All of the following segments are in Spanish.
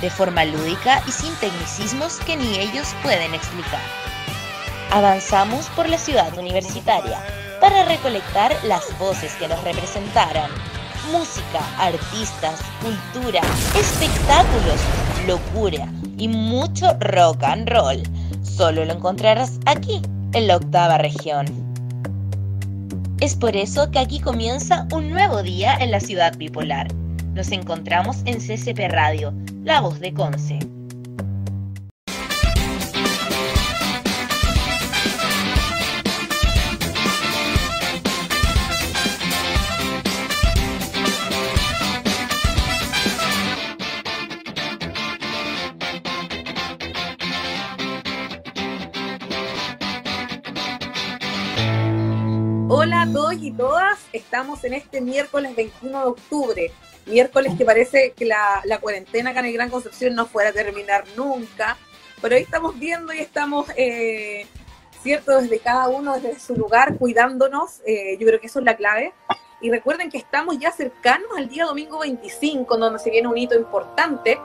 de forma lúdica y sin tecnicismos que ni ellos pueden explicar. Avanzamos por la ciudad universitaria para recolectar las voces que nos representaran. Música, artistas, cultura, espectáculos, locura y mucho rock and roll Solo lo encontrarás aquí, en la octava región. Es por eso que aquí comienza un nuevo día en la ciudad bipolar. Nos encontramos en CCP Radio, la voz de Conce. Hola a todos y todas, estamos en este miércoles 21 de octubre, miércoles que parece que la, cuarentena acá en el Gran Concepción no fuera a terminar nunca, pero ahí estamos viendo y estamos, eh, cierto, desde cada uno, desde su lugar, cuidándonos, eh, yo creo que eso es la clave. Y recuerden que estamos ya cercanos al día domingo 25, donde se viene un hito importante,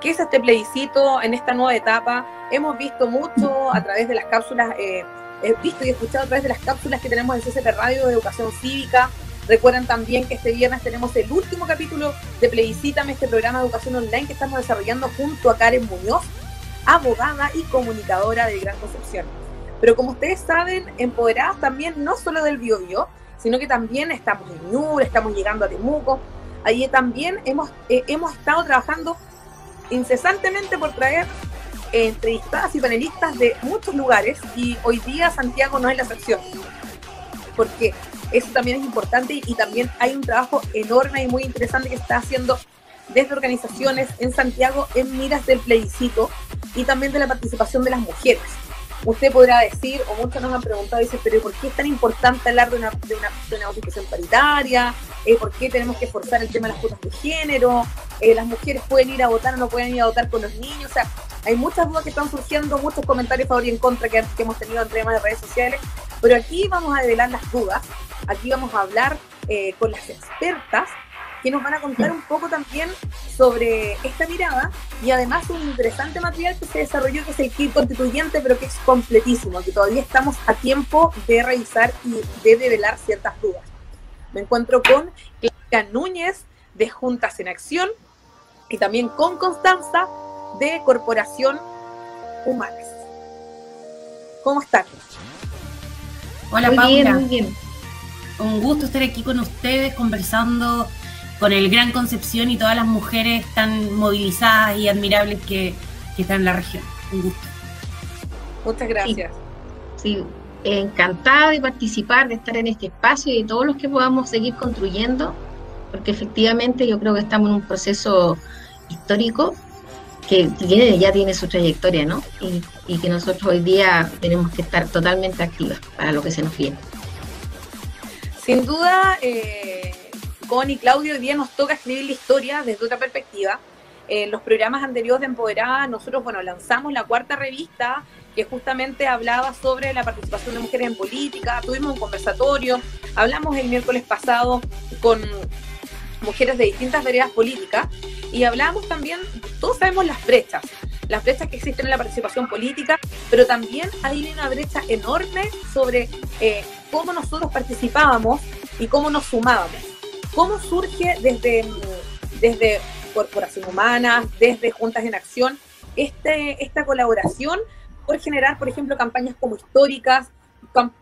que es este plebiscito en esta nueva etapa. Hemos visto mucho a través de las cápsulas eh, he visto y escuchado a través de las cápsulas que tenemos en CCP Radio de Educación Cívica. Recuerden también que este viernes tenemos el último capítulo de Plebiscítame, este programa de educación online que estamos desarrollando junto a Karen Muñoz, abogada y comunicadora de Gran Concepción. Pero como ustedes saben, empoderadas también no solo del Biobío, sino que también estamos en Ñuble, estamos llegando a Temuco. Allí también hemos, eh, hemos estado trabajando incesantemente por traer entrevistadas y panelistas de muchos lugares y hoy día Santiago no es la excepción. Porque eso también es importante y, también hay un trabajo enorme y muy interesante que está haciendo desde organizaciones en Santiago en miras del plebiscito y también de la participación de las mujeres. Usted podrá decir, o muchos nos han preguntado, dice, pero ¿por qué es tan importante hablar de una, de una, de paritaria? Eh, ¿Por qué tenemos que forzar el tema de las cuotas de género? Eh, ¿Las mujeres pueden ir a votar o no pueden ir a votar con los niños? O sea, hay muchas dudas que están surgiendo, muchos comentarios favor y en contra que, hemos tenido en temas de redes sociales, pero aquí vamos a develar las dudas, aquí vamos a hablar eh, con las expertas que nos van a contar un poco también sobre esta mirada y además un interesante material que se desarrolló que es el kit constituyente, pero que es completísimo, que todavía estamos a tiempo de revisar y de develar ciertas dudas. Me encuentro con Claudia Núñez de Juntas en Acción y también con Constanza de Corporación Humanas. ¿Cómo están? Hola Paula. muy bien. Un gusto estar aquí con ustedes conversando con el Gran Concepción y todas las mujeres tan movilizadas y admirables que, están en la región. Un gusto. Muchas gracias. Sí, encantada de participar, de estar en este espacio y de todos los que podamos seguir construyendo, porque efectivamente yo creo que estamos en un proceso histórico que tiene, ya tiene su trayectoria, ¿no? Y, que nosotros hoy día tenemos que estar totalmente activas para lo que se nos viene. Sin duda, eh, Con y Claudio, hoy día nos toca escribir la historia desde otra perspectiva. En los programas anteriores de Empoderada, nosotros, bueno, lanzamos la cuarta revista que justamente hablaba sobre la participación de mujeres en política, tuvimos un conversatorio, hablamos el miércoles pasado con mujeres de distintas veredas políticas y hablábamos también, todos sabemos las brechas, las brechas que existen en la participación política, pero también hay una brecha enorme sobre eh, cómo nosotros participábamos y cómo nos sumábamos. ¿Cómo surge desde, desde Corporación Humana, desde Juntas en Acción, este, esta colaboración por generar, por ejemplo, campañas como históricas,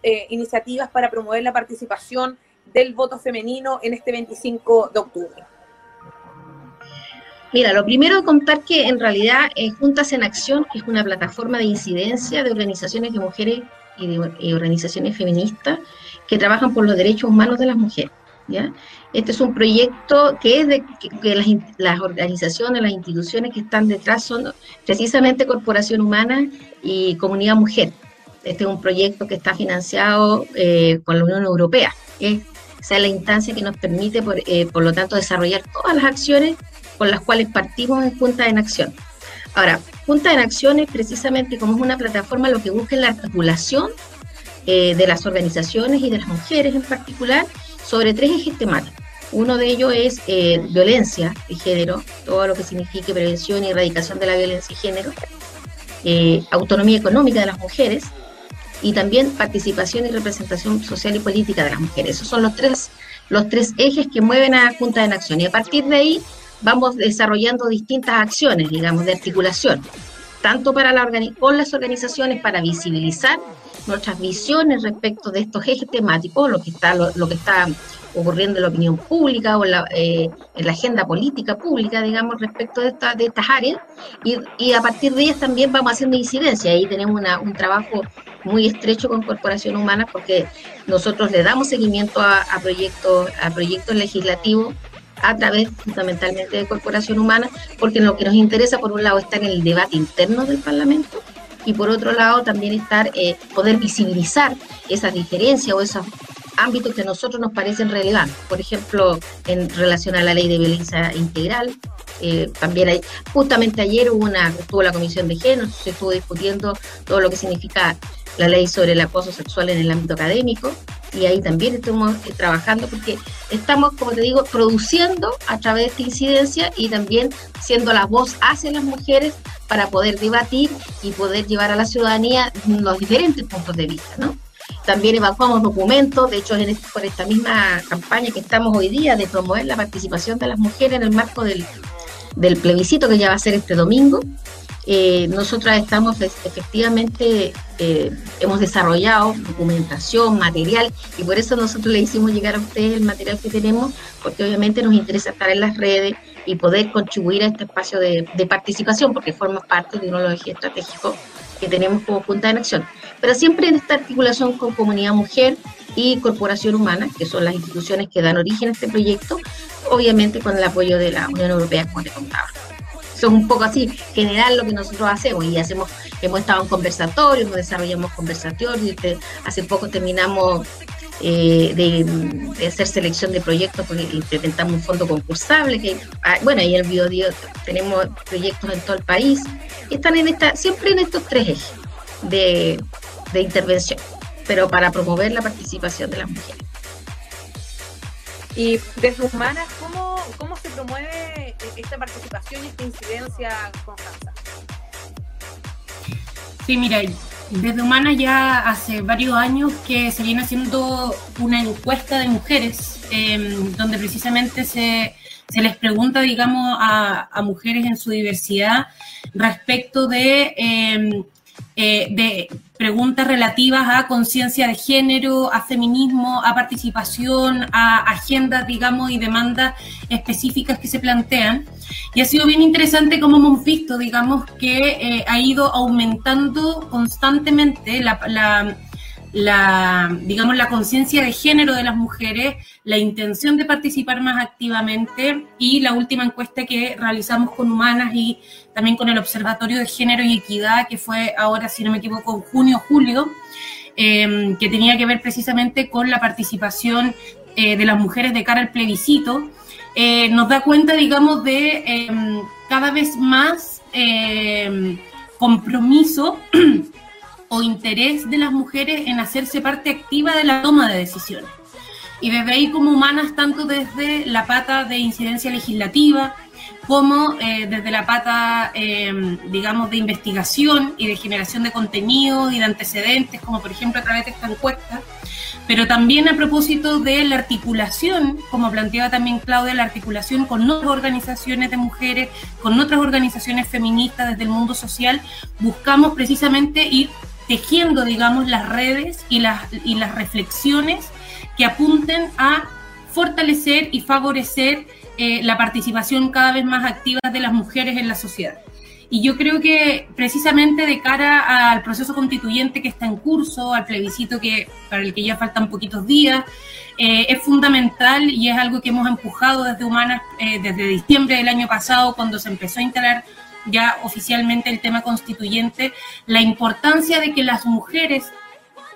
eh, iniciativas para promover la participación del voto femenino en este 25 de octubre? Mira, lo primero contar que en realidad eh, Juntas en Acción, es una plataforma de incidencia de organizaciones de mujeres y de organizaciones feministas que trabajan por los derechos humanos de las mujeres. ¿ya? Este es un proyecto que es de que, las, las, organizaciones, las instituciones que están detrás son precisamente Corporación Humana y Comunidad Mujer. Este es un proyecto que está financiado eh, con la Unión Europea. Esa es la instancia que nos permite, por, eh, por lo tanto, desarrollar todas las acciones con las cuales partimos en Junta en Acción. Ahora, Junta en Acción es precisamente como es una plataforma lo que busca es la articulación eh, de las organizaciones y de las mujeres en particular sobre tres ejes temáticos. Uno de ellos es eh, violencia de género, todo lo que signifique prevención y erradicación de la violencia de género, eh, autonomía económica de las mujeres y también participación y representación social y política de las mujeres. Esos son los tres, los tres ejes que mueven a Junta en Acción. Y a partir de ahí vamos desarrollando distintas acciones, digamos, de articulación, tanto para la con las organizaciones para visibilizar nuestras visiones respecto de estos ejes temáticos, lo que está, lo, que está ocurriendo en la opinión pública o en la, eh, agenda política pública, digamos, respecto de, esta, de estas áreas, y, a partir de ellas también vamos haciendo incidencia. Ahí tenemos una, un trabajo muy estrecho con Corporación Humana porque nosotros le damos seguimiento a proyectos, a proyectos legislativos a través fundamentalmente de Corporación Humana, porque lo que nos interesa, por un lado, estar en el debate interno del Parlamento y por otro lado también estar, eh, poder visibilizar esas diferencias o esos ámbitos que a nosotros nos parecen relevantes. Por ejemplo, en relación a la ley de violencia integral, eh, también hay, justamente ayer hubo una, estuvo la comisión de género, se estuvo discutiendo todo lo que significa la ley sobre el acoso sexual en el ámbito académico y ahí también estamos eh, trabajando porque estamos, como te digo, produciendo a través de esta incidencia y también siendo la voz hacia las mujeres para poder debatir y poder llevar a la ciudadanía los diferentes puntos de vista, ¿no? También evacuamos documentos, de hecho, en este, por esta misma campaña que estamos hoy día de promover la participación de las mujeres en el marco del, del plebiscito que ya va a ser este domingo, eh, nosotras estamos efectivamente, eh, hemos desarrollado documentación, material, y por eso nosotros le hicimos llegar a ustedes el material que tenemos, porque obviamente nos interesa estar en las redes y poder contribuir a este espacio de, participación, porque forma parte de uno de los ejes estratégicos que tenemos como Junta de Acción. Pero siempre en esta articulación con Comunidad Mujer y Corporación Humana, que son las instituciones que dan origen a este proyecto, obviamente con el apoyo de la Unión Europea, como te contaba son un poco así, general lo que nosotros hacemos y hacemos, hemos estado en conversatorios, desarrollamos conversatorios, hace poco terminamos eh, de, hacer selección de proyectos porque implementamos un fondo concursable, que ah, bueno, ahí el Biodio tenemos proyectos en todo el país, están en esta, siempre en estos tres ejes de, de intervención, pero para promover la participación de las mujeres. Y desde Humanas, ¿cómo, ¿cómo se promueve esta participación y esta incidencia? Sí, mira, desde Humanas ya hace varios años que se viene haciendo una encuesta de mujeres, em, donde precisamente se, se, les pregunta, digamos, a, a, mujeres en su diversidad respecto de em, eh, de preguntas relativas a conciencia de género, a feminismo, a participación, a agendas, digamos, y demandas específicas que se plantean. Y ha sido bien interesante como hemos visto, digamos, que eh, ha ido aumentando constantemente la, la la, digamos, la conciencia de género de las mujeres, la intención de participar más activamente y la última encuesta que realizamos con Humanas y también con el Observatorio de Género y Equidad, que fue ahora, si no me equivoco, en junio julio, em, que tenía que ver precisamente con la participación eh, de las mujeres de cara al plebiscito, eh, nos da cuenta, digamos, de em, cada vez más em, compromiso o interés de las mujeres en hacerse parte activa de la toma de decisiones. Y desde ahí como humanas, tanto desde la pata de incidencia legislativa, como eh, desde la pata, em, digamos, de investigación y de generación de contenido y de antecedentes, como por ejemplo a través de esta encuesta, pero también a propósito de la articulación, como planteaba también Claudia, la articulación con otras organizaciones de mujeres, con otras organizaciones feministas desde el mundo social, buscamos precisamente ir tejiendo, digamos, las redes y las, y las reflexiones que apunten a fortalecer y favorecer eh, la participación cada vez más activa de las mujeres en la sociedad. Y yo creo que precisamente de cara al proceso constituyente que está en curso, al plebiscito que para el que ya faltan poquitos días, eh, es fundamental y es algo que hemos empujado desde Humanas eh, desde diciembre del año pasado, cuando se empezó a instalar ya oficialmente el tema constituyente, la importancia de que las mujeres,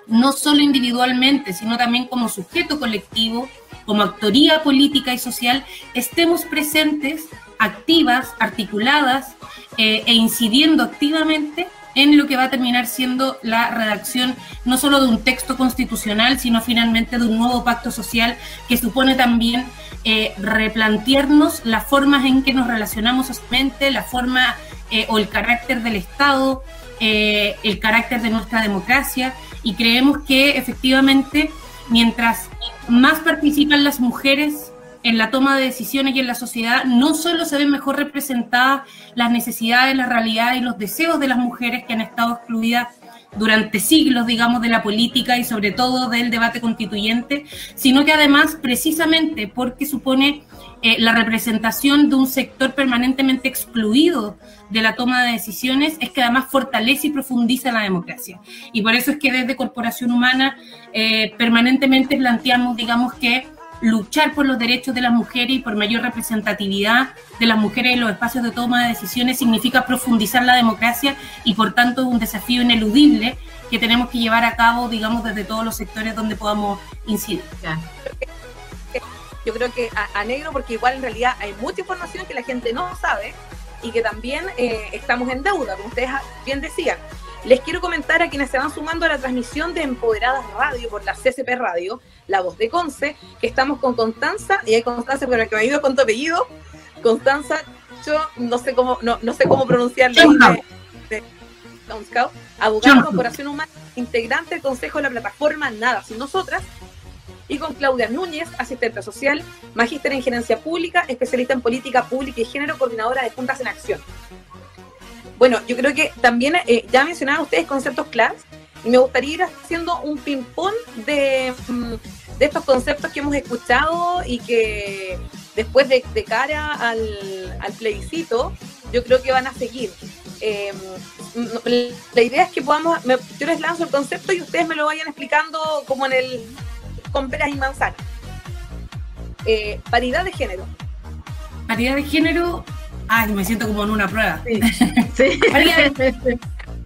no solo individualmente, sino también como sujeto colectivo, como actoría política y social, estemos presentes, activas, articuladas eh, e incidiendo activamente en lo que va a terminar siendo la redacción no solo de un texto constitucional, sino finalmente de un nuevo pacto social que supone también eh, replantearnos las formas en que nos relacionamos socialmente, la forma eh, o el carácter del Estado, el carácter de nuestra democracia, y creemos que efectivamente mientras más participan las mujeres en la toma de decisiones y en la sociedad, no solo se ven mejor representadas las necesidades, la realidad y los deseos de las mujeres que han estado excluidas durante siglos, digamos, de la política y sobre todo del debate constituyente, sino que además, precisamente porque supone eh, la representación de un sector permanentemente excluido de la toma de decisiones, es que además fortalece y profundiza la democracia. Y por eso es que desde Corporación Humana eh, permanentemente planteamos, digamos, que luchar por los derechos de las mujeres y por mayor representatividad de las mujeres en los espacios de toma de decisiones significa profundizar la democracia y por tanto es un desafío ineludible que tenemos que llevar a cabo, digamos, desde todos los sectores donde podamos incidir. Yo creo que a, negro, porque igual en realidad hay mucha información que la gente no sabe y que también eh, estamos en deuda, como ustedes bien decían. Les quiero comentar a quienes se van sumando a la transmisión de Empoderadas Radio por la CCP Radio, La Voz de Conce, que estamos con Constanza, y hay Constanza, pero que me ayuda con tu apellido. Constanza, yo no sé cómo, no, no sé cómo pronunciarle. De, abogada de Corporación Humana, integrante del Consejo de la Plataforma Nada Sin Nosotras, y con Claudia Núñez, asistente social, magíster en gerencia pública, especialista en política pública y género, coordinadora de Juntas en Acción. Bueno, yo creo que también eh, ya mencionaban ustedes conceptos claves y me gustaría ir haciendo un ping-pong de, mm, estos conceptos que hemos escuchado y que después de, cara al, al, plebiscito, yo creo que van a seguir. Em, la idea es que podamos, yo les lanzo el concepto y ustedes me lo vayan explicando como en el con peras y manzanas. Eh, paridad de género. Paridad de género Ay, me siento como en una prueba. Sí.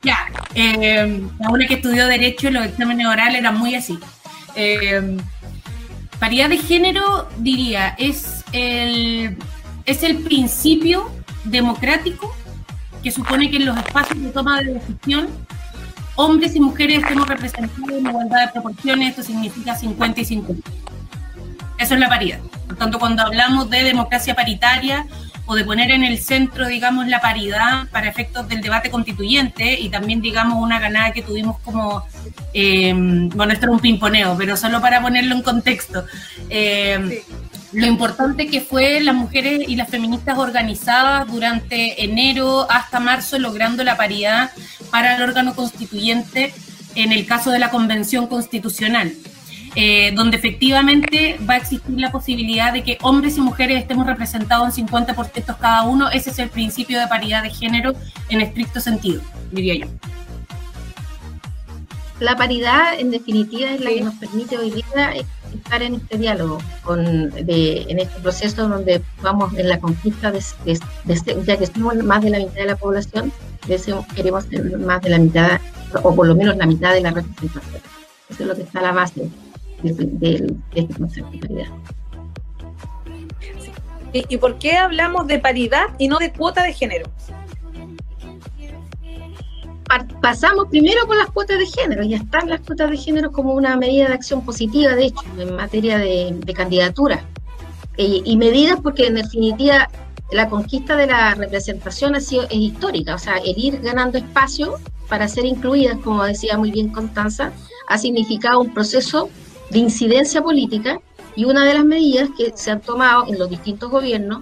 ya, eh, la una que estudió Derecho, los exámenes orales eran muy así. Eh, paridad de género, diría, es el, es el principio democrático que supone que en los espacios de toma de decisión hombres y mujeres estemos representados en igualdad de proporciones, esto significa 50 y 50. Eso es la paridad. Por tanto, cuando hablamos de democracia paritaria, o de poner en el centro, digamos, la paridad para efectos del debate constituyente y también, digamos, una ganada que tuvimos como, eh, bueno, esto era un pimponeo, pero solo para ponerlo en contexto. Eh, lo importante que fue las mujeres y las feministas organizadas durante enero hasta marzo logrando la paridad para el órgano constituyente en el caso de la Convención Constitucional. Eh, donde efectivamente va a existir la posibilidad de que hombres y mujeres estemos representados en 50% cada uno. Ese es el principio de paridad de género en estricto sentido, diría yo. La paridad, en definitiva, es la que nos permite hoy día estar en este diálogo, con, en este proceso donde vamos en la conquista, de, este, ya que somos más de la mitad de la población, queremos ser más de la mitad, o por lo menos la mitad de la representación. Eso es lo que está a la base de, este concepto de paridad. ¿Y, por qué hablamos de paridad y no de cuota de género? pasamos primero con las cuotas de género, ya están las cuotas de género como una medida de acción positiva, de hecho, en materia de, candidatura. Y medidas porque en definitiva la conquista de la representación ha sido, es histórica, o sea, el ir ganando espacio para ser incluidas, como decía muy bien Constanza, ha significado un proceso de incidencia política y una de las medidas que se han tomado en los distintos gobiernos,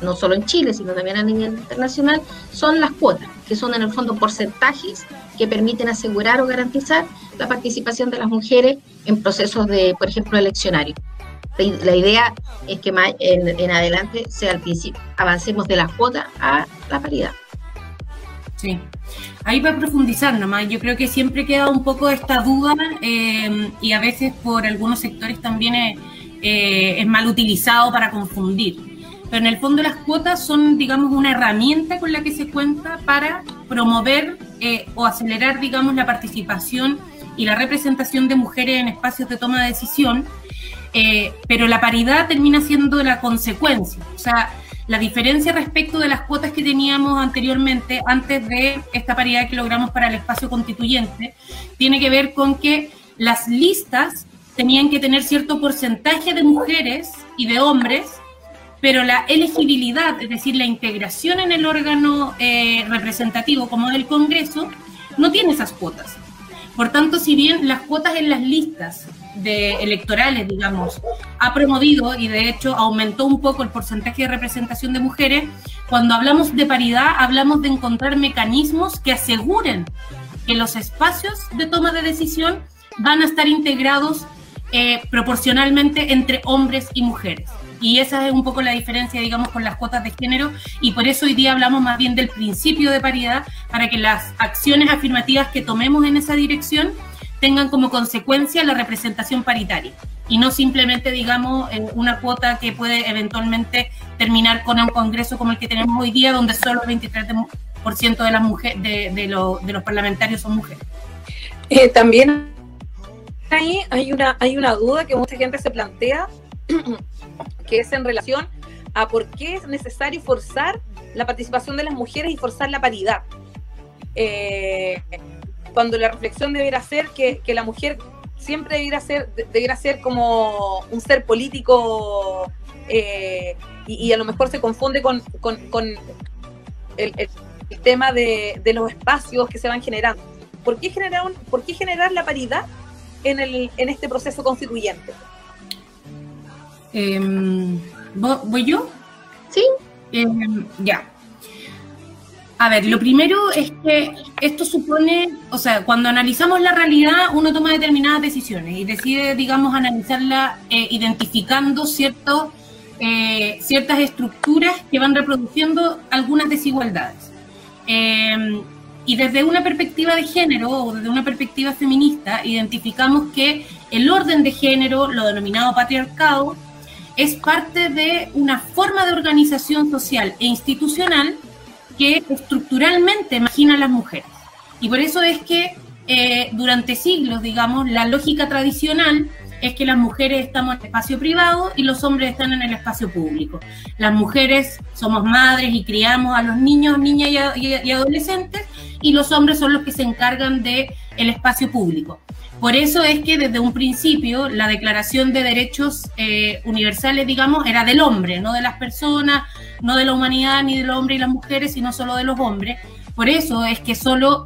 no solo en Chile, sino también a nivel internacional, son las cuotas, que son en el fondo porcentajes que permiten asegurar o garantizar la participación de las mujeres en procesos de, por ejemplo, eleccionarios. La idea es que en, en adelante sea el principio, avancemos de la cuota a la paridad. Sí, ahí para profundizar nomás, yo creo que siempre queda un poco esta duda eh, y a veces por algunos sectores también es, eh, es, mal utilizado para confundir. Pero en el fondo las cuotas son, digamos, una herramienta con la que se cuenta para promover eh, o acelerar, digamos, la participación y la representación de mujeres en espacios de toma de decisión, pero la paridad termina siendo la consecuencia. O sea, la diferencia respecto de las cuotas que teníamos anteriormente, antes de esta paridad que logramos para el espacio constituyente, tiene que ver con que las listas tenían que tener cierto porcentaje de mujeres y de hombres, pero la elegibilidad, es decir, la integración en el órgano eh, representativo como del Congreso, no tiene esas cuotas. Por tanto, si bien las cuotas en las listas de electorales, digamos, ha promovido y de hecho aumentó un poco el porcentaje de representación de mujeres, cuando hablamos de paridad hablamos de encontrar mecanismos que aseguren que los espacios de toma de decisión van a estar integrados eh, proporcionalmente entre hombres y mujeres. Y esa es un poco la diferencia, digamos, con las cuotas de género. Y por eso hoy día hablamos más bien del principio de paridad, para que las acciones afirmativas que tomemos en esa dirección tengan como consecuencia la representación paritaria y no simplemente, digamos, una cuota que puede eventualmente terminar con un congreso como el que tenemos hoy día, donde solo el 23% de, las mujeres, de, de, los parlamentarios son mujeres. Eh, también ahí hay una, hay una duda que mucha gente se plantea, que es en relación a por qué es necesario forzar la participación de las mujeres y forzar la paridad. Eh, cuando la reflexión debiera ser que, la mujer siempre debiera ser, debiera ser como un ser político eh, y, a lo mejor se confunde con, el, tema de, los espacios que se van generando. ¿Por qué generar, por qué generar la paridad en, el, en este proceso constituyente? Em, ¿Voy yo? Sí. Em, ya. A ver, lo primero es que esto supone, o sea, cuando analizamos la realidad, uno toma determinadas decisiones y decide, digamos, analizarla eh, identificando ciertos, eh, ciertas estructuras que van reproduciendo algunas desigualdades. Em, y desde una perspectiva de género o desde una perspectiva feminista, identificamos que el orden de género, lo denominado patriarcado, es parte de una forma de organización social e institucional que estructuralmente imagina a las mujeres. Y por eso es que eh, durante siglos, digamos, la lógica tradicional es que las mujeres estamos en el espacio privado y los hombres están en el espacio público. Las mujeres somos madres y criamos a los niños, niñas y, adolescentes y los hombres son los que se encargan del el espacio público. Por eso es que desde un principio la Declaración de Derechos eh, Universales, digamos, era del hombre, no de las personas, no de la humanidad, ni del hombre y las mujeres, sino solo de los hombres. Por eso es que solo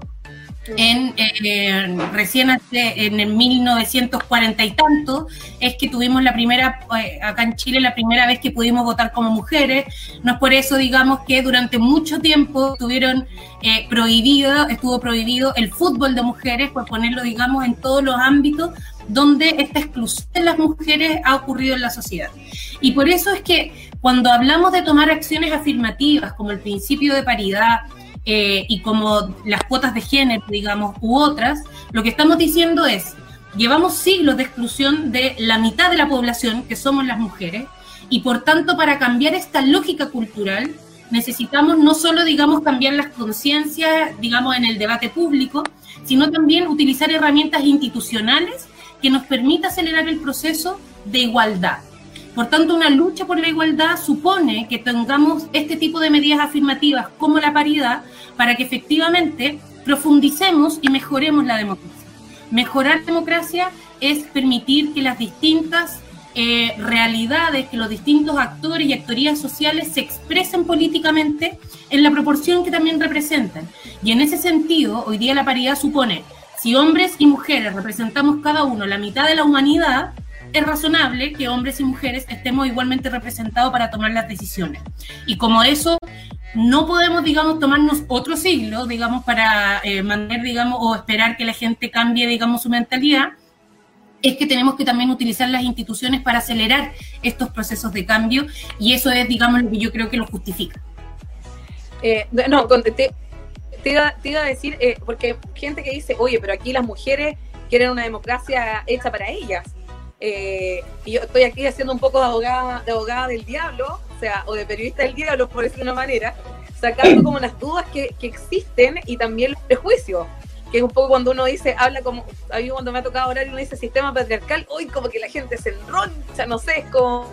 en eh, recién en el 1940 y tanto es que tuvimos la primera eh, acá en Chile la primera vez que pudimos votar como mujeres. No es por eso digamos que durante mucho tiempo tuvieron eh, prohibido estuvo prohibido el fútbol de mujeres por ponerlo digamos en todos los ámbitos donde esta exclusión de las mujeres ha ocurrido en la sociedad. Y por eso es que cuando hablamos de tomar acciones afirmativas como el principio de paridad eh, y como las cuotas de género, digamos, u otras, lo que estamos diciendo es, llevamos siglos de exclusión de la mitad de la población, que somos las mujeres, y por tanto para cambiar esta lógica cultural necesitamos no solo, digamos, cambiar las conciencias, digamos, en el debate público, sino también utilizar herramientas institucionales que nos permita acelerar el proceso de igualdad. Por tanto, una lucha por la igualdad supone que tengamos este tipo de medidas afirmativas como la paridad para que efectivamente profundicemos y mejoremos la democracia. Mejorar democracia es permitir que las distintas eh, realidades, que los distintos actores y actorías sociales se expresen políticamente en la proporción que también representan. Y en ese sentido, hoy día la paridad supone, si hombres y mujeres representamos cada uno la mitad de la humanidad, es razonable que hombres y mujeres estemos igualmente representados para tomar las decisiones. Y como eso no podemos, digamos, tomarnos otro siglo, digamos, para eh, mantener, digamos, o esperar que la gente cambie, digamos, su mentalidad, es que tenemos que también utilizar las instituciones para acelerar estos procesos de cambio y eso es, digamos, lo que yo creo que lo justifica. Eh, no, te iba, a decir, eh, porque gente que dice, oye, pero aquí las mujeres quieren una democracia hecha para ellas. Eh, y yo estoy aquí haciendo un poco de abogada, de abogada del diablo, o sea, o de periodista del diablo, por decirlo de una manera, sacando como las dudas que, que existen y también los prejuicios que es un poco cuando uno dice, habla como, a mí cuando me ha tocado hablar y uno dice sistema patriarcal, hoy como que la gente se enroncha, no sé, es como,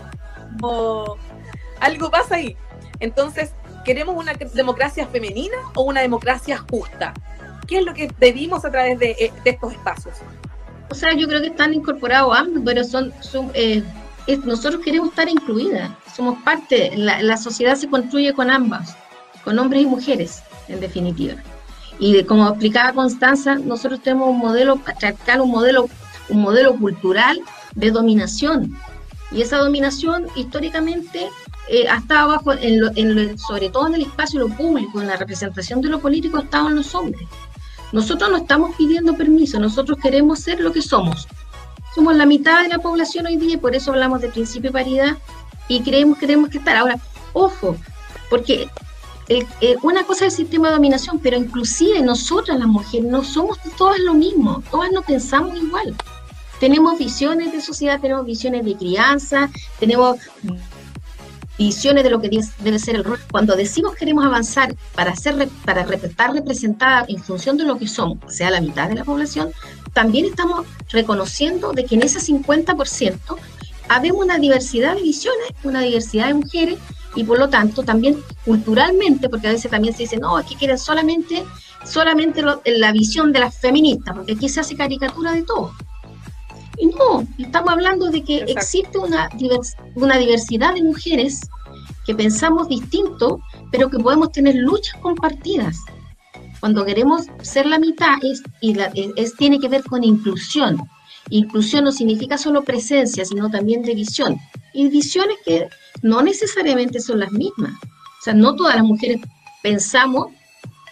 como algo pasa ahí. Entonces, ¿queremos una democracia femenina o una democracia justa? ¿Qué es lo que pedimos a través de, eh, estos espacios? O sea, yo creo que están incorporados ambos, pero son, eh, nosotros queremos estar incluidas, somos parte, la, sociedad se construye con ambas, con hombres y mujeres, en definitiva. Y como explicaba Constanza, nosotros tenemos un modelo patriarcal, un modelo, un modelo cultural de dominación. Y esa dominación históricamente eh, ha estado bajo, en sobre todo en el espacio lo público, en la representación de lo político, estaban los hombres. Nosotros no estamos pidiendo permiso, nosotros queremos ser lo que somos. Somos la mitad de la población hoy día y por eso hablamos de principio de paridad y creemos, queremos que estar. Ahora, ojo, porque una cosa es el sistema de dominación, pero inclusive nosotras las mujeres no somos todas lo mismo, todas no pensamos igual. Tenemos visiones de sociedad, tenemos visiones de crianza, tenemos visiones de lo que debe ser el rol. Cuando decimos queremos avanzar para, ser, para estar representada en función de lo que somos, sea la mitad de la población, también estamos reconociendo de que en ese 50% habemos una diversidad de visiones, una diversidad de mujeres y por lo tanto también culturalmente, porque a veces también se dice, no, aquí quieren solamente, solamente la visión de las feministas, porque aquí se hace caricatura de todo. No, estamos hablando de que existe una, una diversidad de mujeres que pensamos distinto, pero que podemos tener luchas compartidas. Cuando queremos ser la mitad, es, y es, tiene que ver con inclusión. Inclusión no significa solo presencia, sino también de visión. Y visiones que no necesariamente son las mismas. O sea, no todas las mujeres pensamos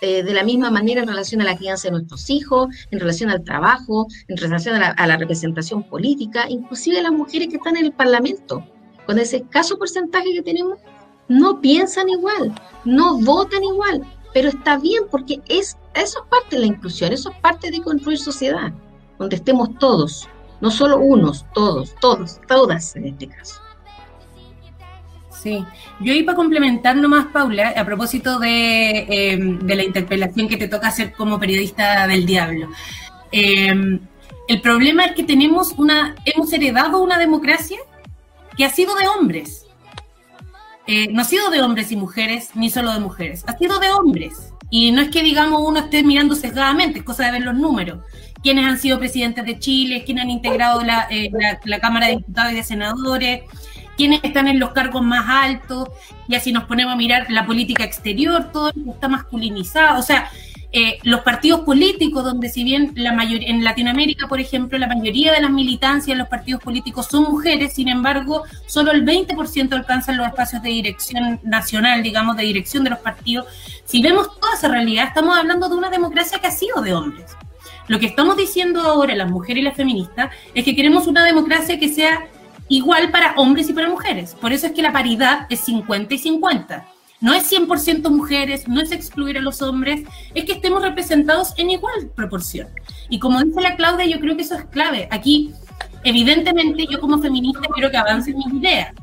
eh, de la misma manera en relación a la crianza de nuestros hijos, en relación al trabajo, en relación a la, representación política, inclusive las mujeres que están en el Parlamento, con ese escaso porcentaje que tenemos, no piensan igual, no votan igual, pero está bien porque es, eso es parte de la inclusión, eso es parte de construir sociedad, donde estemos todos, no solo unos, todos, todos, todas en este caso. Sí, yo iba a complementar nomás, Paula, a propósito de, em, la interpelación que te toca hacer como periodista del diablo. Em, el problema es que tenemos una, hemos heredado una democracia que ha sido de hombres. Eh, no ha sido de hombres y mujeres, ni solo de mujeres, ha sido de hombres. Y no es que, digamos, uno esté mirando sesgadamente, es cosa de ver los números. Quiénes han sido presidentes de Chile, quiénes han integrado la, eh, la Cámara de Diputados y de Senadores, quiénes están en los cargos más altos, y así nos ponemos a mirar la política exterior, todo está masculinizado, o sea, eh, los partidos políticos, donde si bien la mayoría, en Latinoamérica, por ejemplo, la mayoría de las militancias en los partidos políticos son mujeres, sin embargo, solo el 20% alcanzan los espacios de dirección nacional, digamos, de dirección de los partidos. Si vemos toda esa realidad, estamos hablando de una democracia que ha sido de hombres. Lo que estamos diciendo ahora las mujeres y las feministas es que queremos una democracia que sea igual para hombres y para mujeres. Por eso es que la paridad es 50 y 50. No es 100% mujeres, no es excluir a los hombres, es que estemos representados en igual proporción. Y como dice la Claudia, yo creo que eso es clave. Aquí, evidentemente, yo como feminista quiero que avancen mis ideas.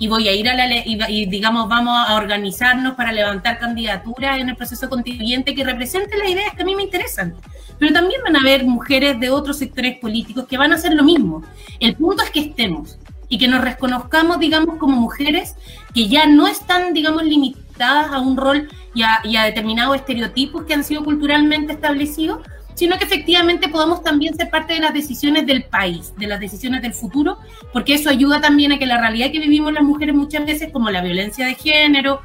Y voy a ir a la y, y digamos, vamos a organizarnos para levantar candidaturas en el proceso constituyente que representen las ideas que a mí me interesan. Pero también van a haber mujeres de otros sectores políticos que van a hacer lo mismo. El punto es que estemos y que nos reconozcamos, digamos, como mujeres que ya no están, digamos, limitadas a un rol y a, determinados estereotipos que han sido culturalmente establecidos, sino que efectivamente podamos también ser parte de las decisiones del país, de las decisiones del futuro, porque eso ayuda también a que la realidad que vivimos las mujeres muchas veces, como la violencia de género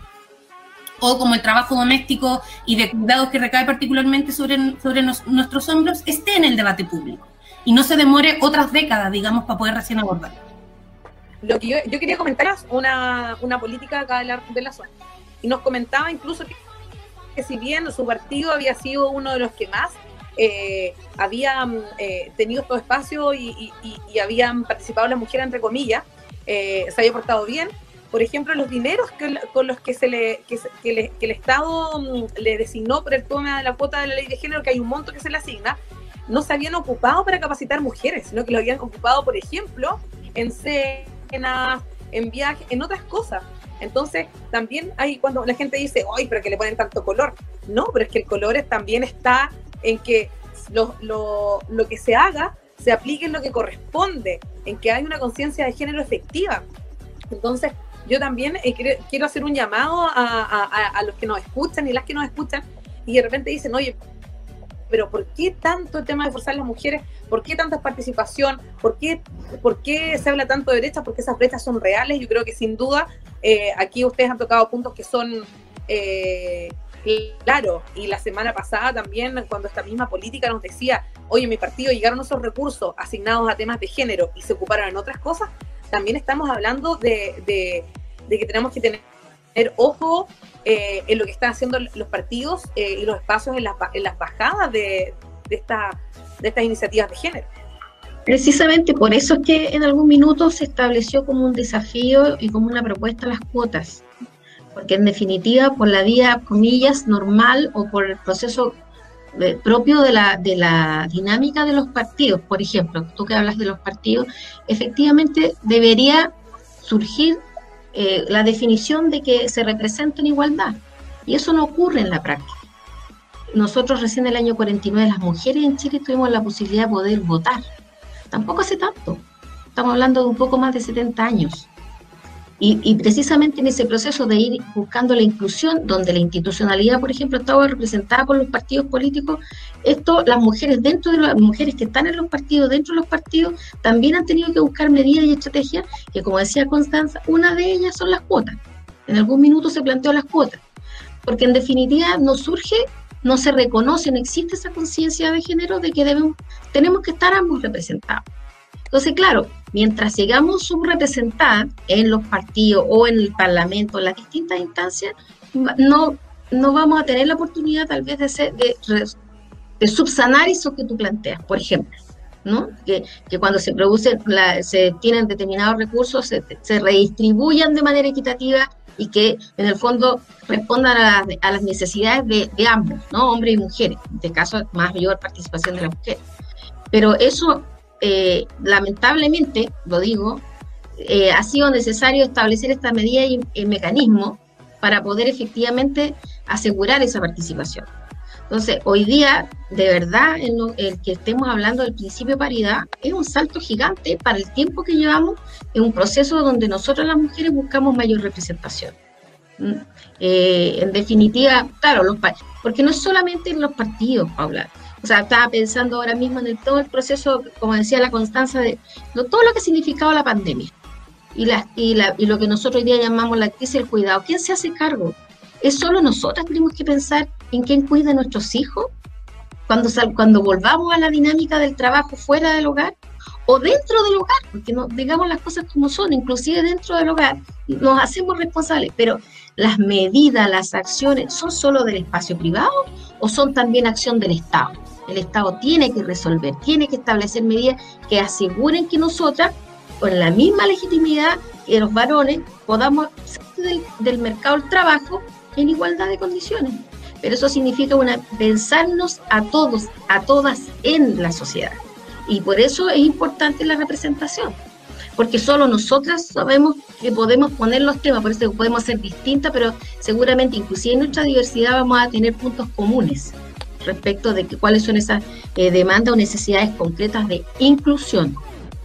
o como el trabajo doméstico y de cuidados que recae particularmente sobre, sobre nuestros hombros, esté en el debate público y no se demore otras décadas, digamos, para poder recién abordarlo. Lo que yo, quería comentar una, una política acá de la, de la zona. Y nos comentaba incluso que, si bien su partido había sido uno de los que más eh, habían eh, tenido todo espacio y, habían participado las mujeres, entre comillas, eh, se había portado bien, por ejemplo, los dineros con los que se le que, el Estado mm, le designó por el tema de la cuota de la ley de género, que hay un monto que se le asigna, no se habían ocupado para capacitar mujeres, sino que lo habían ocupado, por ejemplo, en en viajes, en otras cosas. Entonces, también hay cuando la gente dice, ¡ay, pero que le ponen tanto color! No, pero es que el color también está en que lo, lo, lo que se haga se aplique en lo que corresponde, en que hay una conciencia de género efectiva. Entonces, yo también eh, quiero hacer un llamado a, los que nos escuchan y las que nos escuchan y de repente dicen, oye, pero ¿por qué tanto el tema de forzar a las mujeres? ¿Por qué tanta participación? ¿Por qué, ¿Por qué se habla tanto de derecha? Porque esas brechas son reales. Yo creo que sin duda eh, aquí ustedes han tocado puntos que son eh, claros. Y la semana pasada también, cuando esta misma política nos decía, oye, mi partido llegaron esos recursos asignados a temas de género y se ocuparon en otras cosas, también estamos hablando de, que tenemos que tener ojo eh, en lo que están haciendo los partidos eh, y los espacios en las, en las bajadas de, de, esta, de estas iniciativas de género. Precisamente por eso es que en algún minuto se estableció como un desafío y como una propuesta las cuotas, porque en definitiva por la vía, comillas, normal o por el proceso propio de la, de la dinámica de los partidos, por ejemplo, tú que hablas de los partidos, efectivamente debería surgir eh, la definición de que se representa en igualdad. Y eso no ocurre en la práctica. Nosotros recién en el año 49 las mujeres en Chile tuvimos la posibilidad de poder votar. Tampoco hace tanto. Estamos hablando de un poco más de 70 años. Y, precisamente en ese proceso de ir buscando la inclusión, donde la institucionalidad, por ejemplo, estaba representada por los partidos políticos, esto, las mujeres dentro de las mujeres que están en los partidos, dentro de los partidos, también han tenido que buscar medidas y estrategias, que como decía Constanza, una de ellas son las cuotas. En algún minuto se planteó las cuotas, porque en definitiva no surge, no se reconoce, no existe esa conciencia de género de que debemos, tenemos que estar ambos representados. Entonces, claro, mientras sigamos subrepresentadas en los partidos o en el Parlamento, en las distintas instancias, no, no vamos a tener la oportunidad tal vez de, de, subsanar eso que tú planteas, por ejemplo. ¿no? Que, cuando se producen, se tienen determinados recursos, se, redistribuyan de manera equitativa y que en el fondo respondan a, las necesidades de, ambos, ¿no? hombres y mujeres, en este caso mayor participación de las mujeres. Pero eso eh, lamentablemente, lo digo, eh, ha sido necesario establecer esta medida y el mecanismo para poder efectivamente asegurar esa participación. Entonces, hoy día, de verdad, en el que estemos hablando del principio de paridad es un salto gigante para el tiempo que llevamos en un proceso donde nosotros las mujeres buscamos mayor representación. ¿Mm? Eh, en definitiva, claro, los, porque no es solamente en los partidos, Paula, o sea, estaba pensando ahora mismo en todo el proceso, como decía la Constanza, de todo lo que ha significado la pandemia y, la, y, la, y lo que nosotros hoy día llamamos la crisis del cuidado. ¿Quién se hace cargo? ¿Es solo nosotras tenemos que pensar en quién cuida a nuestros hijos? Cuando, cuando volvamos a la dinámica del trabajo fuera del hogar o dentro del hogar, porque no, digamos las cosas como son, inclusive dentro del hogar, nos hacemos responsables, pero las medidas, las acciones, ¿son solo del espacio privado o son también acción del Estado? El Estado tiene que resolver, tiene que establecer medidas que aseguren que nosotras, con la misma legitimidad que los varones, podamos salir del, mercado del trabajo en igualdad de condiciones. Pero eso significa una, pensarnos a todos, a todas en la sociedad. Y por eso es importante la representación, porque solo nosotras sabemos que podemos poner los temas, por eso podemos ser distintas, pero seguramente inclusive en nuestra diversidad vamos a tener puntos comunes respecto de cuáles son esas eh, demandas o necesidades concretas de inclusión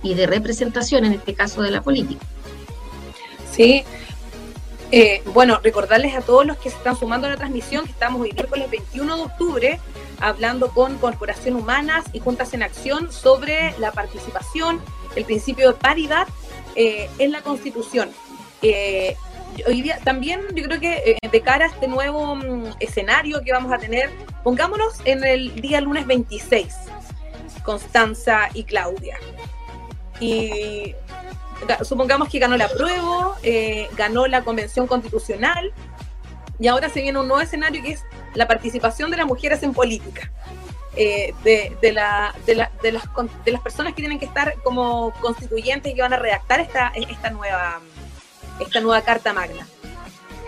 y de representación, en este caso de la política. Sí. Eh, bueno, recordarles a todos los que se están sumando a la transmisión que estamos hoy miércoles 21 de octubre hablando con Corporación Humanas y Juntas en Acción sobre la participación, el principio de paridad eh, en la Constitución hoy día también yo creo que eh, de cara a este nuevo mm, escenario que vamos a tener, pongámonos en el día lunes 26, Constanza y Claudia. Y supongamos que ganó la prueba, eh, ganó la convención constitucional, y ahora se viene un nuevo escenario que es la participación de las mujeres en política. Eh, de, de, la, de, la, de, las, de las personas que tienen que estar como constituyentes y que van a redactar esta, esta nueva esta nueva Carta Magna.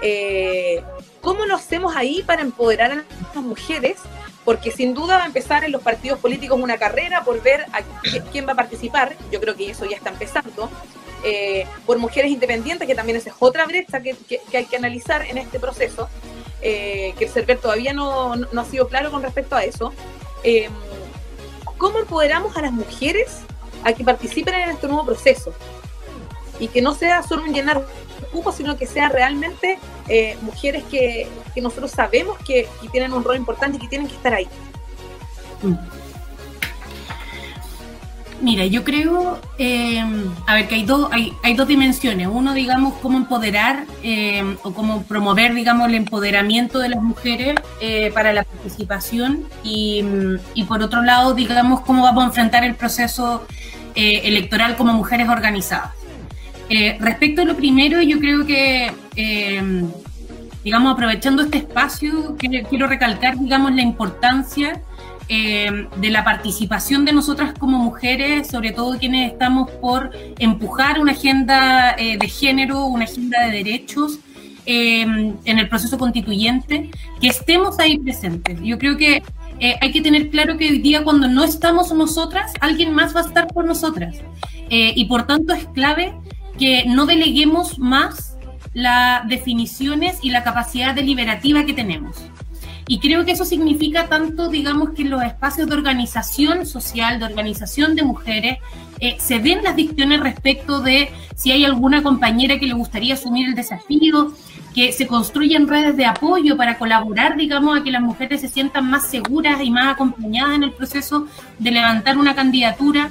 Eh, ¿Cómo lo hacemos ahí para empoderar a las mujeres? Porque sin duda va a empezar en los partidos políticos una carrera por ver quién va a participar. Yo creo que eso ya está empezando. Eh, por mujeres independientes, que también esa es otra brecha que, hay que analizar en este proceso, eh, que el CERVER todavía no, ha sido claro con respecto a eso. ¿Cómo empoderamos a las mujeres a que participen en este nuevo proceso? Y que no sea solo un llenar cupos, sino que sean realmente mujeres que, nosotros sabemos que, tienen un rol importante y que tienen que estar ahí. Mm. Mira, yo creo, eh, a ver, que hay dos, hay, dos dimensiones. Uno, digamos, cómo empoderar eh, o cómo promover, digamos, el empoderamiento de las mujeres eh, para la participación y, por otro lado, digamos, cómo vamos a enfrentar el proceso electoral como mujeres organizadas. Respecto a lo primero, yo creo que, digamos, aprovechando este espacio, quiero recalcar, digamos, la importancia eh, de la participación de nosotras como mujeres, sobre todo quienes estamos por empujar una agenda eh, de género, una agenda de derechos eh, en el proceso constituyente, que estemos ahí presentes. Yo creo que hay que tener claro que hoy día cuando no estamos nosotras, alguien más va a estar por nosotras. y por tanto es clave que no deleguemos más las definiciones y la capacidad deliberativa que tenemos. Y creo que eso significa tanto, digamos, que en los espacios de organización social, de organización de mujeres, eh, se den las dicciones respecto de si hay alguna compañera que le gustaría asumir el desafío, que se construyan redes de apoyo para colaborar, digamos, a que las mujeres se sientan más seguras y más acompañadas en el proceso de levantar una candidatura.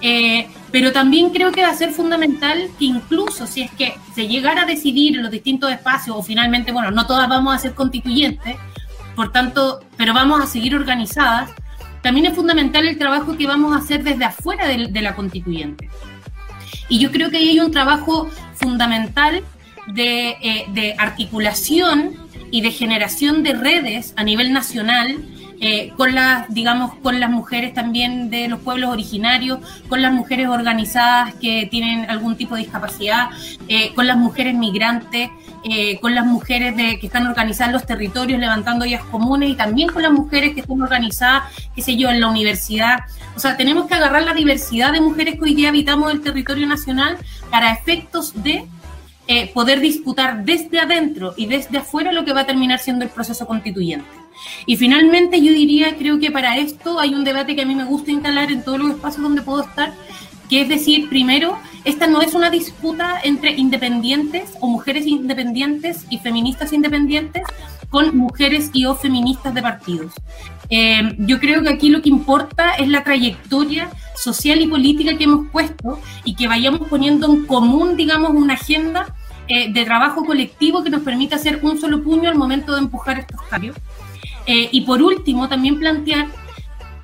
Eh, pero también creo que va a ser fundamental que incluso si es que se llegara a decidir en los distintos espacios, o finalmente, bueno, no todas vamos a ser constituyentes, por tanto, pero vamos a seguir organizadas, también es fundamental el trabajo que vamos a hacer desde afuera de, la constituyente. Y yo creo que ahí hay un trabajo fundamental de, eh, de articulación y de generación de redes a nivel nacional eh, con las, digamos, con las mujeres también de los pueblos originarios, con las mujeres organizadas que tienen algún tipo de discapacidad, eh, con las mujeres migrantes, eh, con las mujeres de, que están organizadas en los territorios levantando ollas comunes y también con las mujeres que están organizadas, qué sé yo, en la universidad. O sea, tenemos que agarrar la diversidad de mujeres que hoy día habitamos el territorio nacional para efectos de poder disputar desde adentro y desde afuera lo que va a terminar siendo el proceso constituyente. Y finalmente yo diría, creo que para esto hay un debate que a mí me gusta instalar en todos los espacios donde puedo estar, que es decir, primero, esta no es una disputa entre independientes o mujeres independientes y feministas independientes con mujeres y o feministas de partidos. Eh, yo creo que aquí lo que importa es la trayectoria social y política que hemos puesto y que vayamos poniendo en común, digamos, una agenda eh, de trabajo colectivo que nos permita hacer un solo puño al momento de empujar estos cambios. Eh, y por último, también plantear,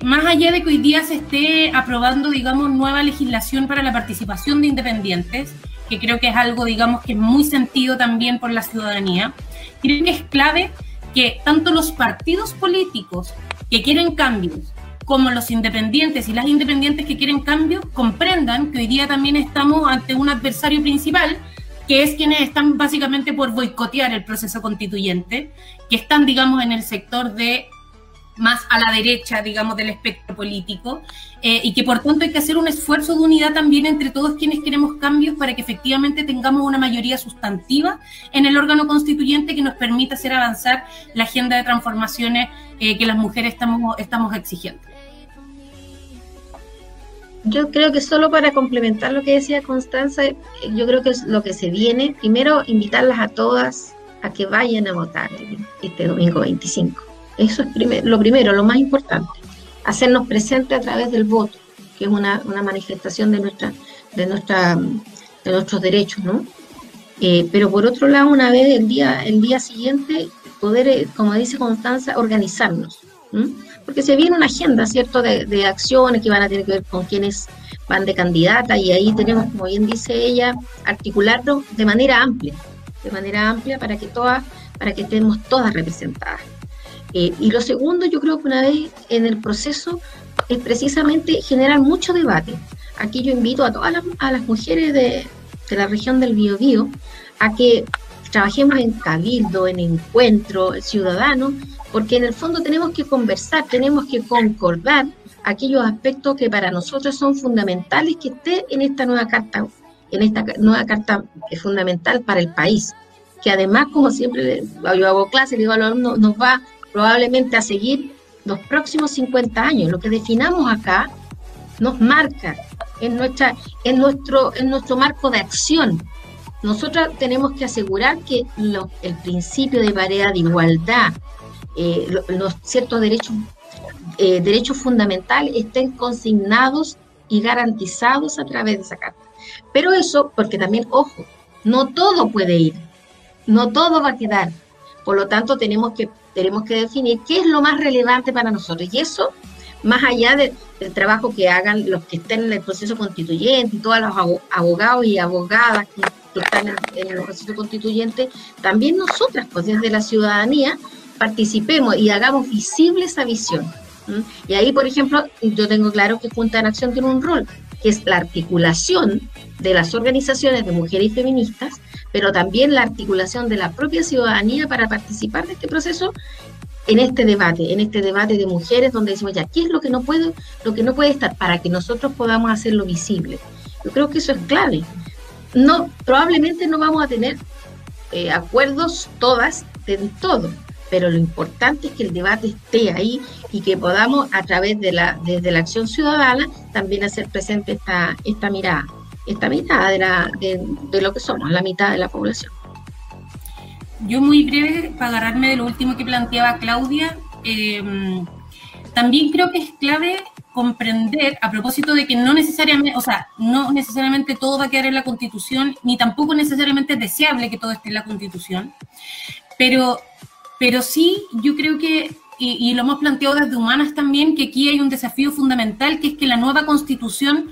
más allá de que hoy día se esté aprobando, digamos, nueva legislación para la participación de independientes, que creo que es algo, digamos, que es muy sentido también por la ciudadanía, creo que es clave que tanto los partidos políticos que quieren cambios como los independientes y las independientes que quieren cambios comprendan que hoy día también estamos ante un adversario principal que es quienes están básicamente por boicotear el proceso constituyente, que están, digamos, en el sector de más a la derecha, digamos, del espectro político, eh, y que por tanto hay que hacer un esfuerzo de unidad también entre todos quienes queremos cambios para que efectivamente tengamos una mayoría sustantiva en el órgano constituyente que nos permita hacer avanzar la agenda de transformaciones eh, que las mujeres estamos, estamos exigiendo. Yo creo que solo para complementar lo que decía Constanza, yo creo que lo que se viene, primero invitarlas a todas a que vayan a votar este domingo 25. Eso es lo primero, lo más importante, hacernos presentes a través del voto, que es una, manifestación de, nuestra, de, nuestra, nuestros derechos, ¿no? Eh, pero por otro lado, una vez el día, el día siguiente, poder, eh, como dice Constanza, organizarnos porque se viene una agenda, ¿cierto?, de, acciones que van a tener que ver con quienes van de candidata y ahí tenemos, como bien dice ella, articularlo de manera amplia, de manera amplia para que todas, para que estemos todas representadas. Eh, y lo segundo, yo creo que una vez en el proceso es precisamente generar mucho debate. Aquí yo invito a todas las, a las mujeres de, de la región del Biobío a que trabajemos en cabildo, en encuentro ciudadano, porque en el fondo tenemos que conversar, tenemos que concordar aquellos aspectos que para nosotros son fundamentales que esté en esta nueva carta, en esta nueva carta fundamental para el país, que además, como siempre yo hago clase, digo a los nos va probablemente a seguir los próximos 50 años. Lo que definamos acá nos marca en, nuestro, en nuestro marco de acción. Nosotros tenemos que asegurar que el principio de paridad, de igualdad, eh, los, ciertos derechos, eh, derechos fundamentales estén consignados y garantizados a través de esa carta. Pero eso, porque también, ojo, no todo puede ir, no todo va a quedar. Por lo tanto, tenemos que, tenemos que definir qué es lo más relevante para nosotros. Y eso, más allá del trabajo que hagan los que estén en el proceso constituyente todos los abogados y abogadas que, están en, el proceso constituyente, también nosotras, pues desde la ciudadanía, participemos y hagamos visible esa visión. Y ahí, por ejemplo, yo tengo claro que Junta de Acción tiene un rol, que es la articulación de las organizaciones de mujeres y feministas, pero también la articulación de la propia ciudadanía para participar de este proceso en este debate, en este debate de mujeres donde decimos ya, ¿qué es lo que no puede, lo que no puede estar para que nosotros podamos hacerlo visible? Yo creo que eso es clave. No, probablemente no vamos a tener eh, acuerdos todas en todo, pero lo importante es que el debate esté ahí y que podamos a través de la desde la acción ciudadana también hacer presente esta esta mirada esta mirada de, la, de, lo que somos la mitad de la población. Yo muy breve para agarrarme de lo último que planteaba Claudia em, también creo que es clave comprender a propósito de que no necesariamente, o sea, no necesariamente todo va a quedar en la Constitución, ni tampoco necesariamente es deseable que todo esté en la Constitución, pero pero sí, yo creo que, y, lo hemos planteado desde Humanas también, que aquí hay un desafío fundamental, que es que la nueva constitución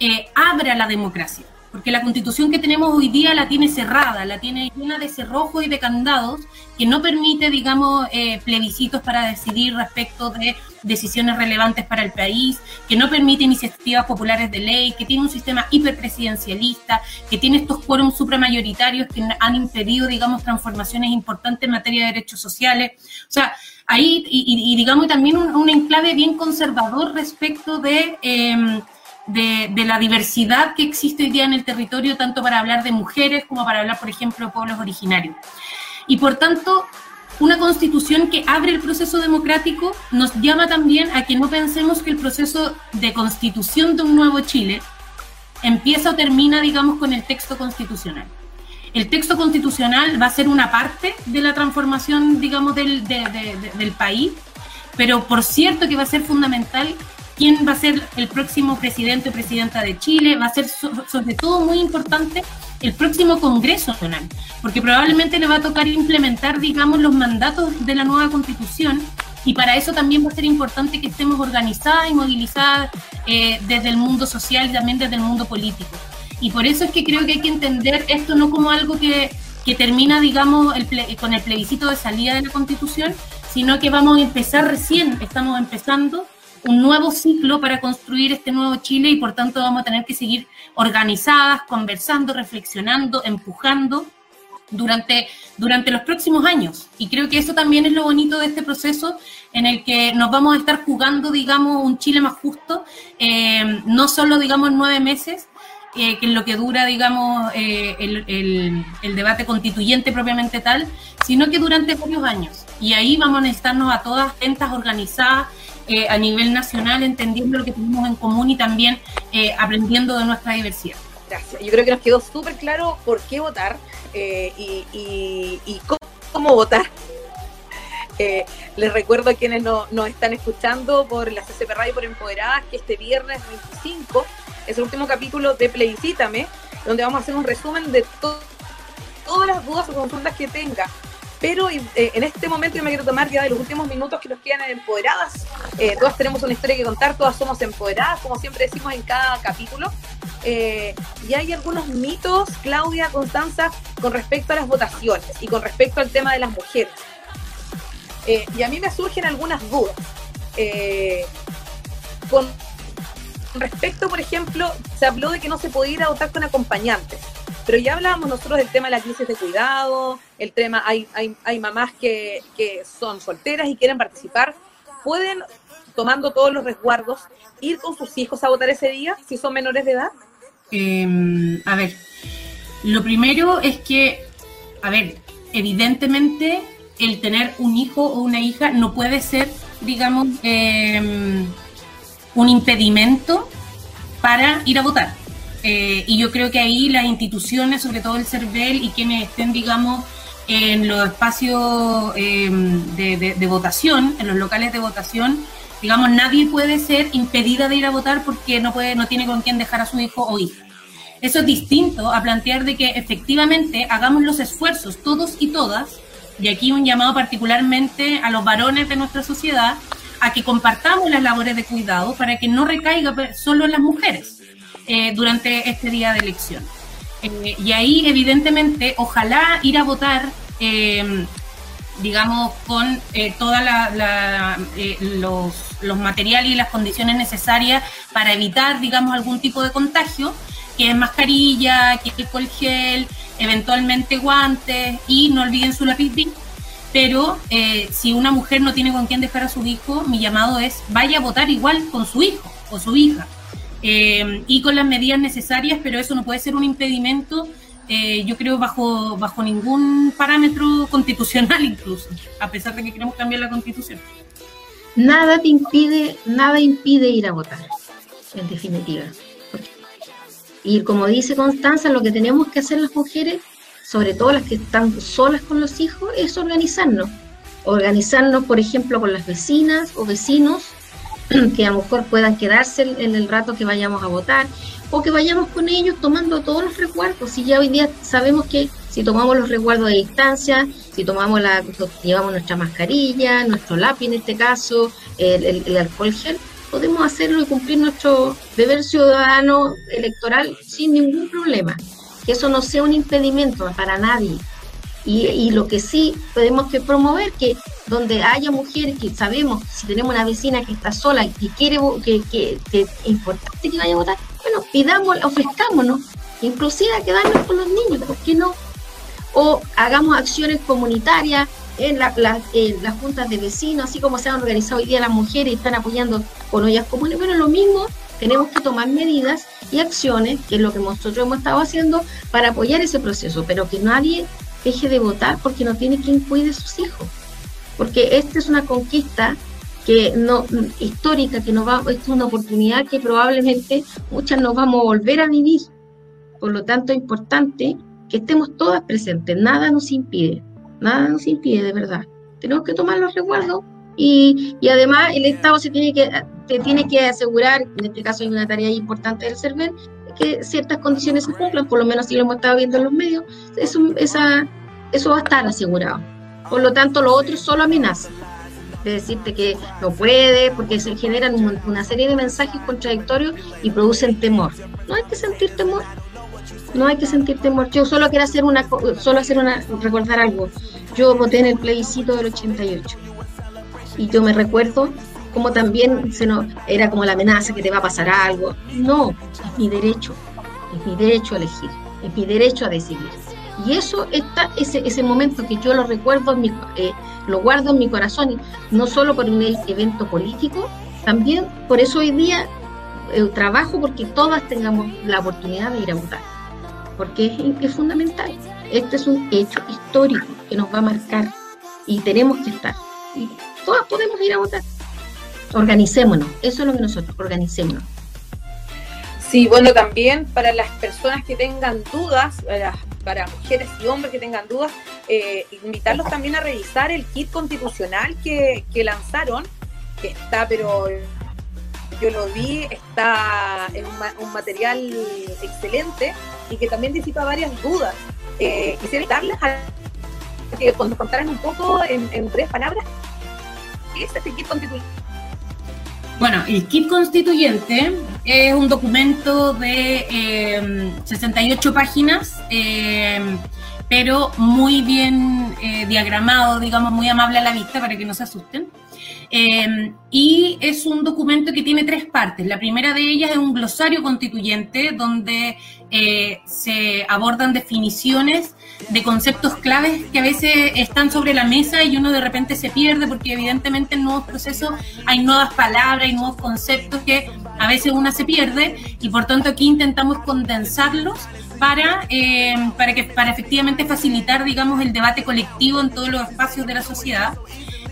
eh, abra la democracia porque la constitución que tenemos hoy día la tiene cerrada, la tiene llena de cerrojos y de candados que no permite, digamos, eh, plebiscitos para decidir respecto de decisiones relevantes para el país, que no permite iniciativas populares de ley, que tiene un sistema hiperpresidencialista, que tiene estos quórums supramayoritarios que han impedido, digamos, transformaciones importantes en materia de derechos sociales. O sea, ahí, y, digamos, también un, enclave bien conservador respecto de... Em, de, la diversidad que existe hoy día en el territorio, tanto para hablar de mujeres como para hablar, por ejemplo, de pueblos originarios. Y por tanto, una constitución que abre el proceso democrático nos llama también a que no pensemos que el proceso de constitución de un nuevo Chile empieza o termina, digamos, con el texto constitucional. El texto constitucional va a ser una parte de la transformación, digamos, del, del país, pero por cierto que va a ser fundamental quién va a ser el próximo presidente o presidenta de Chile, va a ser sobre todo muy importante el próximo Congreso Nacional, porque probablemente le va a tocar implementar, digamos, los mandatos de la nueva constitución y para eso también va a ser importante que estemos organizadas y movilizadas eh, desde el mundo social y también desde el mundo político. Y por eso es que creo que hay que entender esto no como algo que, que termina, digamos, el con el plebiscito de salida de la constitución, sino que vamos a empezar recién, estamos empezando un nuevo ciclo para construir este nuevo Chile y por tanto vamos a tener que seguir organizadas, conversando, reflexionando, empujando durante, durante los próximos años. Y creo que eso también es lo bonito de este proceso en el que nos vamos a estar jugando, digamos, un Chile más justo, eh, no solo, digamos, nueve meses, eh, que es lo que dura, digamos, eh, el, el, debate constituyente propiamente tal, sino que durante varios años. Y ahí vamos a necesitarnos a todas atentas, organizadas, eh, a nivel nacional, entendiendo lo que tenemos en común y también eh, aprendiendo de nuestra diversidad. Gracias. Yo creo que nos quedó súper claro por qué votar eh, y, cómo, votar. les recuerdo a quienes no, nos están escuchando por la CCP Radio por Empoderadas que este viernes 25 es el último capítulo de Plebiscítame, donde vamos a hacer un resumen de todas las dudas o consultas que tenga pero eh, en este momento yo me quiero tomar ya de los últimos minutos que nos quedan en Empoderadas. Eh, todas tenemos una historia que contar, todas somos empoderadas, como siempre decimos en cada capítulo. Eh, y hay algunos mitos, Claudia, Constanza, con respecto a las votaciones y con respecto al tema de las mujeres. y a mí me surgen algunas dudas. con respecto, por ejemplo, se habló de que no se podía ir a votar con acompañantes. Pero ya hablábamos nosotros del tema de la crisis de cuidado, el tema, hay, hay, hay mamás que, que son solteras y quieren participar. ¿Pueden, tomando todos los resguardos, ir con sus hijos a votar ese día si son menores de edad? Em, a ver, lo primero es que, a ver, evidentemente el tener un hijo o una hija no puede ser, digamos, em, un impedimento para ir a votar. Eh, y yo creo que ahí las instituciones, sobre todo el CERVEL y quienes estén, digamos, en los espacios em, de, votación, en los locales de votación, digamos, nadie puede ser impedida de ir a votar porque no puede, no tiene con quién dejar a su hijo o hija. Eso es distinto a plantear de que efectivamente hagamos los esfuerzos todos y todas, y aquí un llamado particularmente a los varones de nuestra sociedad, a que compartamos las labores de cuidado para que no recaiga solo en las mujeres eh, durante este día de elección. Eh, y ahí, evidentemente, ojalá ir a votar, eh, digamos, con todos los, los materiales y las condiciones necesarias para evitar, digamos, algún tipo de contagio, que es mascarilla, que es alcohol gel, eventualmente guantes y no olviden su lápiz pero eh, si una mujer no tiene con quién dejar a su hijo, mi llamado es vaya a votar igual con su hijo o su hija eh, y con las medidas necesarias, pero eso no puede ser un impedimento, eh, yo creo, bajo, bajo ningún parámetro constitucional incluso, a pesar de que queremos cambiar la constitución. Nada te impide, nada impide ir a votar, en definitiva. Y como dice Constanza, lo que tenemos que hacer las mujeres sobre todo las que están solas con los hijos, es organizarnos. Organizarnos, por ejemplo, con las vecinas o vecinos que a lo mejor puedan quedarse en el rato que vayamos a votar o que vayamos con ellos tomando todos los resguardos. Y ya hoy día sabemos que si tomamos los resguardos de distancia, si tomamos la, llevamos nuestra mascarilla, nuestro lápiz en este caso, el, alcohol gel, podemos hacerlo y cumplir nuestro deber ciudadano electoral sin ningún problema que eso no sea un impedimento para nadie. Y, lo que sí podemos que promover, que donde haya mujeres que sabemos, si tenemos una vecina que está sola y que quiere, que, que, es importante que vaya a votar, bueno, pidamos, ofrezcámonos, inclusive a quedarnos con los niños, ¿por qué no? O hagamos acciones comunitarias en, en las juntas de vecinos, así como se han organizado hoy día las mujeres y están apoyando con ollas comunes, bueno, lo mismo tenemos que tomar medidas y acciones, que es lo que nosotros hemos estado haciendo para apoyar ese proceso, pero que nadie deje de votar porque no tiene quien cuide a sus hijos. Porque esta es una conquista que no histórica, que nos va, es una oportunidad que probablemente muchas nos vamos a volver a vivir. Por lo tanto, es importante que estemos todas presentes. Nada nos impide, nada nos impide de verdad. Tenemos que tomar los resguardos y, y además el Estado se tiene que te tiene que asegurar, en este caso hay una tarea importante del CERVEL, que ciertas condiciones se cumplan, por lo menos si lo hemos estado viendo en los medios, eso, esa, eso va a estar asegurado. Por lo tanto, lo otro solo amenaza. De decirte que no puede, porque se generan una serie de mensajes contradictorios y producen temor. No hay que sentir temor. No hay que sentir temor. Yo solo quiero hacer una, solo hacer una, recordar algo. Yo voté en el plebiscito del 88. Y yo me recuerdo como también se nos, era como la amenaza que te va a pasar algo. No, es mi derecho, es mi derecho a elegir, es mi derecho a decidir. Y eso está, ese, ese momento que yo lo recuerdo, eh, lo guardo en mi corazón, no solo por un evento político, también por eso hoy día eh, trabajo porque todas tengamos la oportunidad de ir a votar, porque es, es fundamental. Este es un hecho histórico que nos va a marcar y tenemos que estar. Y todas podemos ir a votar. Organicémonos, eso es lo que nosotros, organicémonos. Sí, bueno, también para las personas que tengan dudas, para, mujeres y hombres que tengan dudas, eh, invitarlos también a revisar el kit constitucional que, lanzaron, que está, pero yo lo vi, está en un, material excelente y que también disipa varias dudas. Eh, quisiera invitarles a que nos contaran un poco en, tres palabras qué es este kit constitucional bueno, el kit constituyente es un documento de 68 em, páginas, em, pero muy bien eh, diagramado, digamos, muy amable a la vista para que no se asusten. Em, y es un documento que tiene tres partes. La primera de ellas es un glosario constituyente donde eh, se abordan definiciones de conceptos claves que a veces están sobre la mesa y uno de repente se pierde porque evidentemente en nuevos procesos hay nuevas palabras, hay nuevos conceptos que a veces uno se pierde y por tanto aquí intentamos condensarlos para, eh, para, que, para efectivamente facilitar, digamos, el debate colectivo en todos los espacios de la sociedad.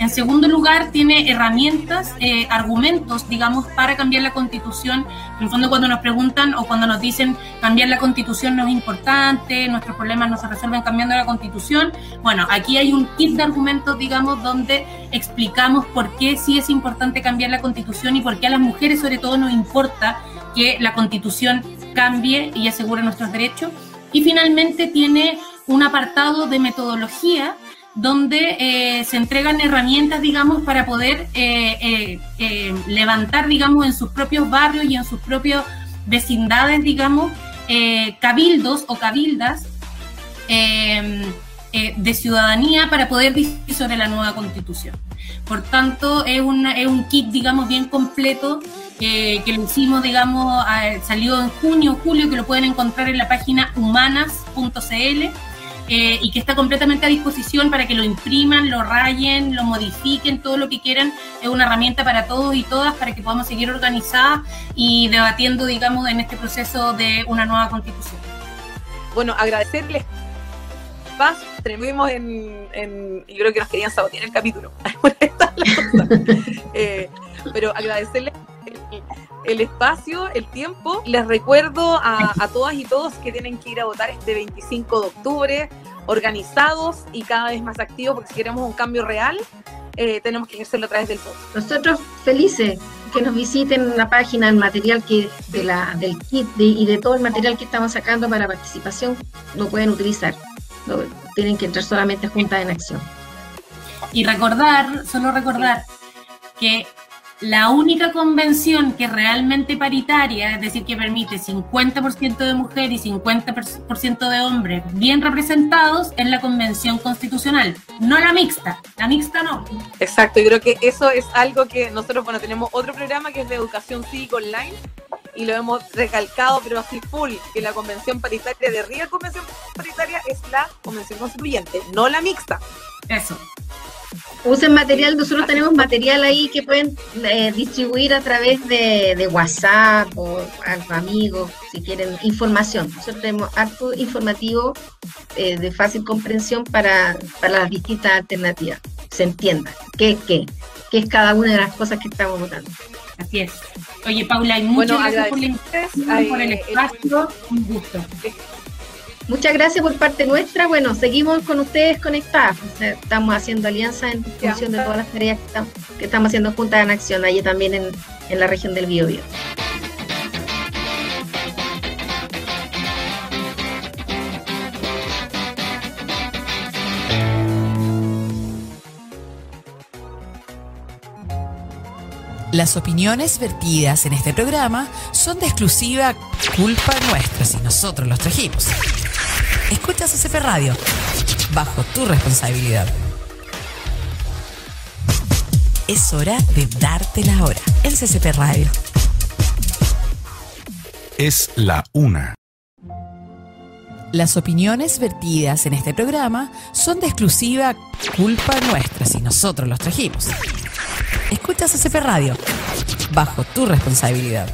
En segundo lugar, tiene herramientas, eh, argumentos, digamos, para cambiar la constitución. En el fondo, cuando nos preguntan o cuando nos dicen cambiar la constitución no es importante, nuestros problemas no se resuelven cambiando la constitución, bueno, aquí hay un kit de argumentos, digamos, donde explicamos por qué sí es importante cambiar la constitución y por qué a las mujeres sobre todo nos importa que la constitución cambie y asegure nuestros derechos. Y finalmente tiene un apartado de metodología donde eh, se entregan herramientas, digamos, para poder eh, eh, levantar, digamos, en sus propios barrios y en sus propias vecindades, digamos, cabildos o cabildas de ciudadanía para poder discutir sobre la nueva constitución. Por tanto, es, es un kit, digamos, bien completo que lo hicimos, digamos, salió en junio, julio, que lo pueden encontrar en la página humanas.cl eh, y que está completamente a disposición para que lo impriman, lo rayen, lo modifiquen, todo lo que quieran. Es una herramienta para todos y todas para que podamos seguir organizadas y debatiendo, digamos, en este proceso de una nueva constitución. Bueno, agradecerles paz, tenemos en, en, yo creo que nos querían sabotear el capítulo. eh, pero agradecerles el, espacio, el tiempo. Les recuerdo a, todas y todos que tienen que ir a votar este 25 de octubre, organizados y cada vez más activos, porque si queremos un cambio real, eh, tenemos que hacerlo a través del voto. Nosotros felices que nos visiten la página, el material que de la, del kit y de todo el material que estamos sacando para participación, lo pueden utilizar. tienen que entrar solamente a Junta en Acción. Y recordar, solo recordar que la única convención que es realmente paritaria, es decir, que permite 50% de mujeres y 50% de hombres bien representados, es la convención constitucional, no la mixta, la mixta no. Exacto, yo creo que eso es algo que nosotros, bueno, tenemos otro programa que es de educación cívica online y lo hemos recalcado, pero así full, que la convención paritaria de Ría Convención Paritaria es la convención constituyente, no la mixta. Eso usen material, nosotros tenemos material ahí que pueden eh, distribuir a través de, WhatsApp o a los amigos, si quieren información. Nosotros tenemos harto informativo eh, de fácil comprensión para, las distintas alternativas. Se entienda qué es qué, qué es cada una de las cosas que estamos votando. Así es. Oye, Paula, hay muchas gracias por, la por el espacio. Un gusto. Muchas gracias por parte nuestra. Bueno, seguimos con ustedes conectadas. Estamos haciendo alianza en función de todas las tareas que estamos, haciendo juntas en acción, allí también en, en la región del Biobío. Las opiniones vertidas en este programa son de exclusiva culpa nuestra si nosotros los trajimos. Escucha CCP Radio, bajo tu responsabilidad. Es hora de darte la hora en CCP Radio. Es la una. Las opiniones vertidas en este programa son de exclusiva culpa nuestra si nosotros los trajimos. Escucha CCP Radio, bajo tu responsabilidad.